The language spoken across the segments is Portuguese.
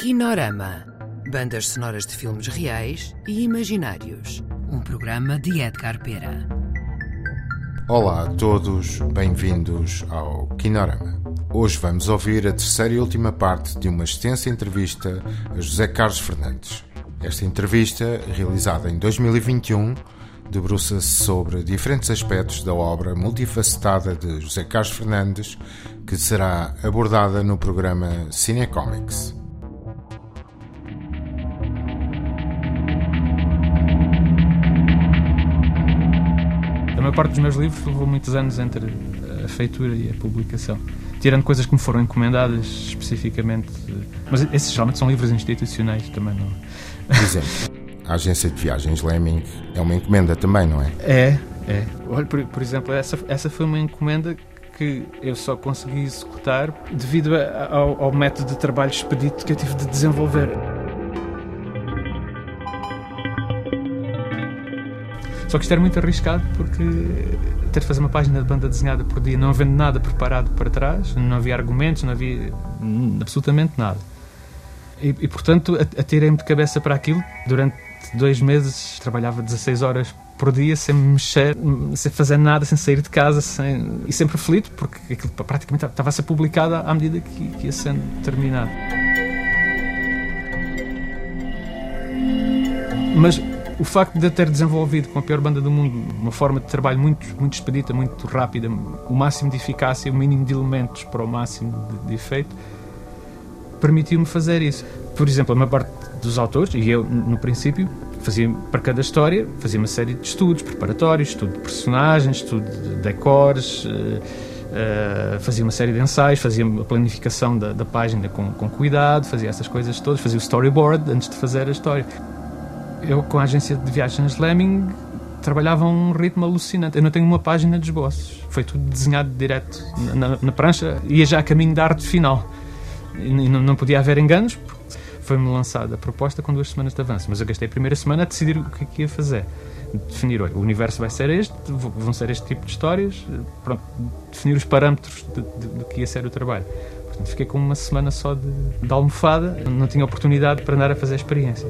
Kinorama. Bandas sonoras de filmes reais e imaginários. Um programa de Edgar Pera. Olá a todos, bem-vindos ao Kinorama. Hoje vamos ouvir a terceira e última parte de uma extensa entrevista a José Carlos Fernandes. Esta entrevista, realizada em 2021, debruça-se sobre diferentes aspectos da obra multifacetada de José Carlos Fernandes, que será abordada no programa Cinecomics. Maior parte dos meus livros levou muitos anos entre a feitura e a publicação. Tirando coisas que me foram encomendadas especificamente. Mas esses geralmente são livros institucionais também, não Por exemplo, a agência de viagens Lemming é uma encomenda também, não é? É, é. Olha, por, por exemplo, essa, essa foi uma encomenda que eu só consegui executar devido a, ao, ao método de trabalho expedito que eu tive de desenvolver. Só que isto era muito arriscado porque ter de fazer uma página de banda desenhada por dia, não havendo nada preparado para trás, não havia argumentos, não havia absolutamente nada. E, e portanto, atirei-me de cabeça para aquilo. Durante dois meses trabalhava 16 horas por dia, sem mexer, sem fazer nada, sem sair de casa, sem... e sempre aflito, porque aquilo praticamente estava a ser publicado à medida que, que ia sendo terminado. Mas o facto de eu ter desenvolvido com a pior banda do mundo uma forma de trabalho muito, muito expedita, muito rápida, o máximo de eficácia, o mínimo de elementos para o máximo de, de efeito, permitiu-me fazer isso. Por exemplo, a maior parte dos autores, e eu no princípio, fazia para cada história, fazia uma série de estudos preparatórios, estudo de personagens, estudo de decors, uh, uh, fazia uma série de ensaios, fazia a planificação da, da página com, com cuidado, fazia essas coisas todas, fazia o storyboard antes de fazer a história eu com a agência de viagens Lemming trabalhava a um ritmo alucinante. Eu não tenho uma página de esboços. Foi tudo desenhado direto na, na prancha, ia já a caminho da arte final. E não, não podia haver enganos, foi-me lançada a proposta com duas semanas de avanço. Mas eu gastei a primeira semana a decidir o que, é que ia fazer. Definir, olha, o universo vai ser este, vão ser este tipo de histórias, pronto, definir os parâmetros do que ia ser o trabalho. Portanto, fiquei com uma semana só de, de almofada, não tinha oportunidade para andar a fazer a experiência.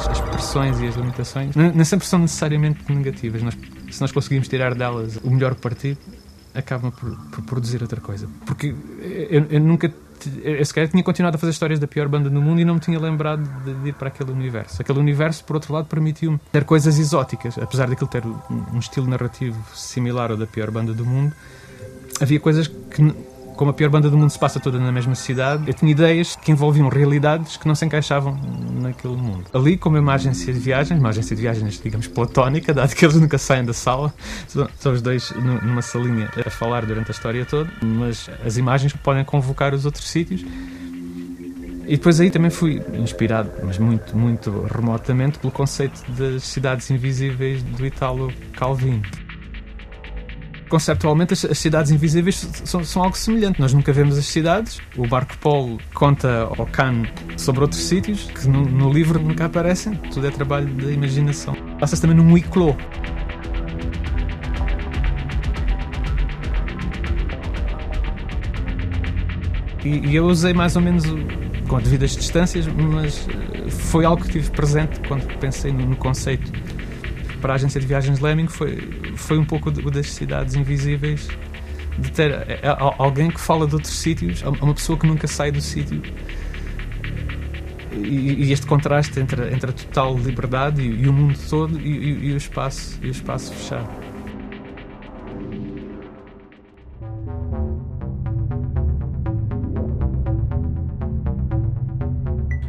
As, as, pressões e as limitações nem sempre são necessariamente negativas. Nós, se nós conseguimos tirar delas o melhor partido, acabam por, por produzir outra coisa. Porque eu, eu nunca. Eu sequer tinha continuado a fazer histórias da pior banda do mundo e não me tinha lembrado de, de ir para aquele universo. Aquele universo, por outro lado, permitiu-me ter coisas exóticas. Apesar daquilo ter um estilo narrativo similar ao da pior banda do mundo, havia coisas que como a pior banda do mundo se passa toda na mesma cidade, eu tinha ideias que envolviam realidades que não se encaixavam naquele mundo. Ali, como uma agência de viagens, uma agência de viagens, digamos, platónica, dado que eles nunca saem da sala, são os dois numa salinha a falar durante a história toda, mas as imagens podem convocar os outros sítios. E depois aí também fui inspirado, mas muito, muito remotamente, pelo conceito das cidades invisíveis do Italo Calvino conceptualmente as, as, cidades invisíveis são, são, algo semelhante. Nós nunca vemos as cidades. O Barco Polo conta ao Khan sobre outros sítios que no, no, livro nunca aparecem. Tudo é trabalho da imaginação. Passa-se também num huiclo. E, e eu usei mais ou menos com devidas distâncias, mas eh, foi algo que tive presente quando pensei no, no conceito para a agência de viagens Lemming foi, foi um pouco o das cidades invisíveis de ter é, é, alguém que fala de outros sítios, uma pessoa que nunca sai do sítio. E, e, este contraste entre, entre a total liberdade e, e o mundo todo e, e, e, o espaço, e o espaço fechado.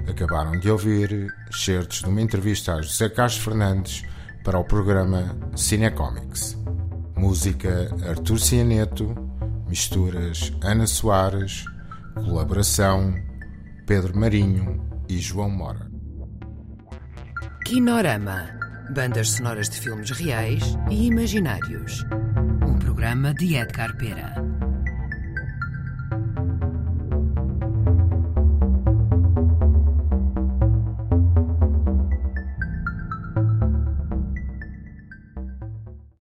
Acabaram de ouvir certos de uma entrevista a José Carlos Fernandes para o programa Cinecomics. Música Artur Cianeto, misturas Ana Soares, colaboração Pedro Marinho e João Mora. Kinorama Bandas sonoras de filmes reais e imaginários. Um programa de Edgar Pera.